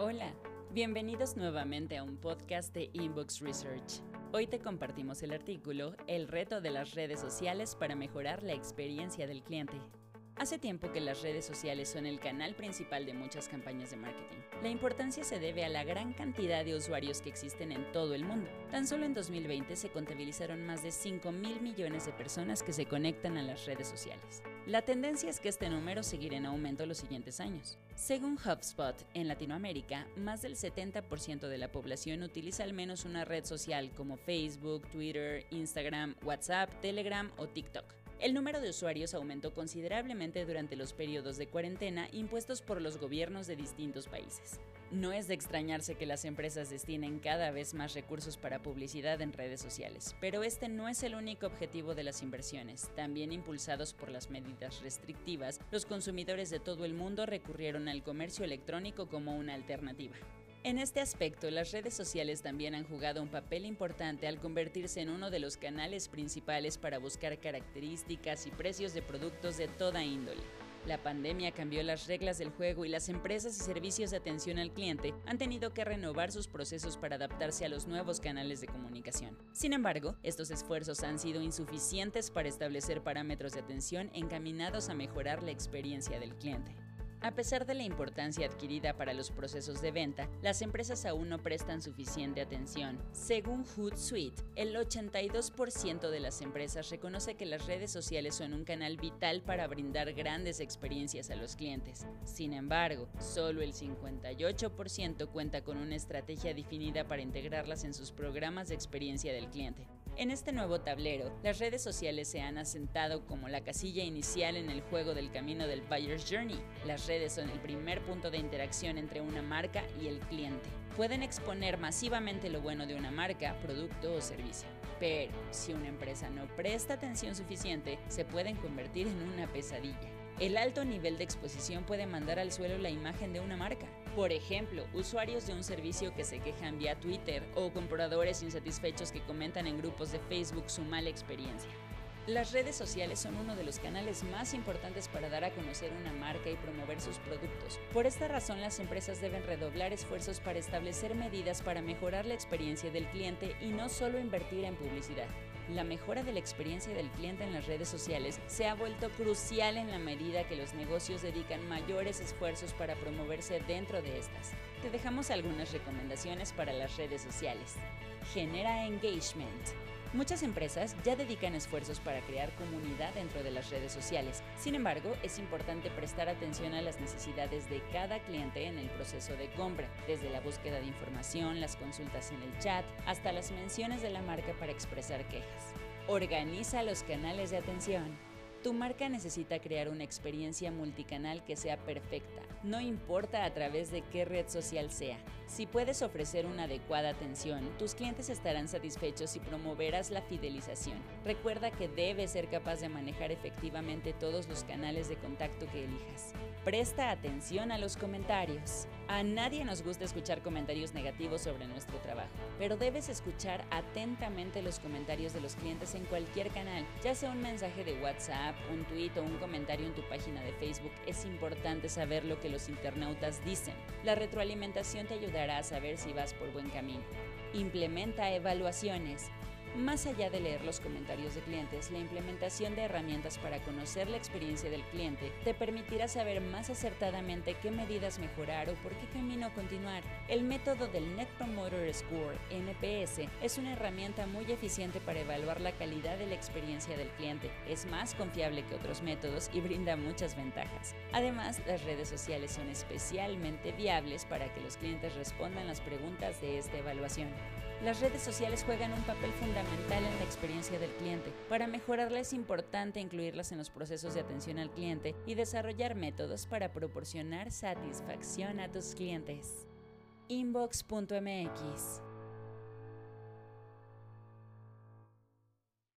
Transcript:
Hola, bienvenidos nuevamente a un podcast de Inbox Research. Hoy te compartimos el artículo El reto de las redes sociales para mejorar la experiencia del cliente. Hace tiempo que las redes sociales son el canal principal de muchas campañas de marketing. La importancia se debe a la gran cantidad de usuarios que existen en todo el mundo. Tan solo en 2020 se contabilizaron más de 5 mil millones de personas que se conectan a las redes sociales. La tendencia es que este número seguirá en aumento los siguientes años. Según HubSpot, en Latinoamérica, más del 70% de la población utiliza al menos una red social como Facebook, Twitter, Instagram, WhatsApp, Telegram o TikTok. El número de usuarios aumentó considerablemente durante los periodos de cuarentena impuestos por los gobiernos de distintos países. No es de extrañarse que las empresas destinen cada vez más recursos para publicidad en redes sociales, pero este no es el único objetivo de las inversiones. También impulsados por las medidas restrictivas, los consumidores de todo el mundo recurrieron al comercio electrónico como una alternativa. En este aspecto, las redes sociales también han jugado un papel importante al convertirse en uno de los canales principales para buscar características y precios de productos de toda índole. La pandemia cambió las reglas del juego y las empresas y servicios de atención al cliente han tenido que renovar sus procesos para adaptarse a los nuevos canales de comunicación. Sin embargo, estos esfuerzos han sido insuficientes para establecer parámetros de atención encaminados a mejorar la experiencia del cliente. A pesar de la importancia adquirida para los procesos de venta, las empresas aún no prestan suficiente atención. Según Hootsuite, el 82% de las empresas reconoce que las redes sociales son un canal vital para brindar grandes experiencias a los clientes. Sin embargo, solo el 58% cuenta con una estrategia definida para integrarlas en sus programas de experiencia del cliente. En este nuevo tablero, las redes sociales se han asentado como la casilla inicial en el juego del camino del Buyer's Journey. Las redes son el primer punto de interacción entre una marca y el cliente. Pueden exponer masivamente lo bueno de una marca, producto o servicio. Pero si una empresa no presta atención suficiente, se pueden convertir en una pesadilla. El alto nivel de exposición puede mandar al suelo la imagen de una marca. Por ejemplo, usuarios de un servicio que se quejan vía Twitter o compradores insatisfechos que comentan en grupos de Facebook su mala experiencia. Las redes sociales son uno de los canales más importantes para dar a conocer una marca y promover sus productos. Por esta razón, las empresas deben redoblar esfuerzos para establecer medidas para mejorar la experiencia del cliente y no solo invertir en publicidad. La mejora de la experiencia del cliente en las redes sociales se ha vuelto crucial en la medida que los negocios dedican mayores esfuerzos para promoverse dentro de estas. Te dejamos algunas recomendaciones para las redes sociales. Genera engagement. Muchas empresas ya dedican esfuerzos para crear comunidad dentro de las redes sociales. Sin embargo, es importante prestar atención a las necesidades de cada cliente en el proceso de compra, desde la búsqueda de información, las consultas en el chat, hasta las menciones de la marca para expresar quejas. Organiza los canales de atención. Tu marca necesita crear una experiencia multicanal que sea perfecta, no importa a través de qué red social sea. Si puedes ofrecer una adecuada atención, tus clientes estarán satisfechos y promoverás la fidelización. Recuerda que debes ser capaz de manejar efectivamente todos los canales de contacto que elijas. Presta atención a los comentarios. A nadie nos gusta escuchar comentarios negativos sobre nuestro trabajo, pero debes escuchar atentamente los comentarios de los clientes en cualquier canal, ya sea un mensaje de WhatsApp, un tweet o un comentario en tu página de Facebook. Es importante saber lo que los internautas dicen. La retroalimentación te ayudará a saber si vas por buen camino. Implementa evaluaciones. Más allá de leer los comentarios de clientes, la implementación de herramientas para conocer la experiencia del cliente te permitirá saber más acertadamente qué medidas mejorar o por qué camino continuar. El método del Net Promoter Score, NPS, es una herramienta muy eficiente para evaluar la calidad de la experiencia del cliente. Es más confiable que otros métodos y brinda muchas ventajas. Además, las redes sociales son especialmente viables para que los clientes respondan las preguntas de esta evaluación. Las redes sociales juegan un papel fundamental en la experiencia del cliente. Para mejorarla es importante incluirlas en los procesos de atención al cliente y desarrollar métodos para proporcionar satisfacción a tus clientes. Inbox.mx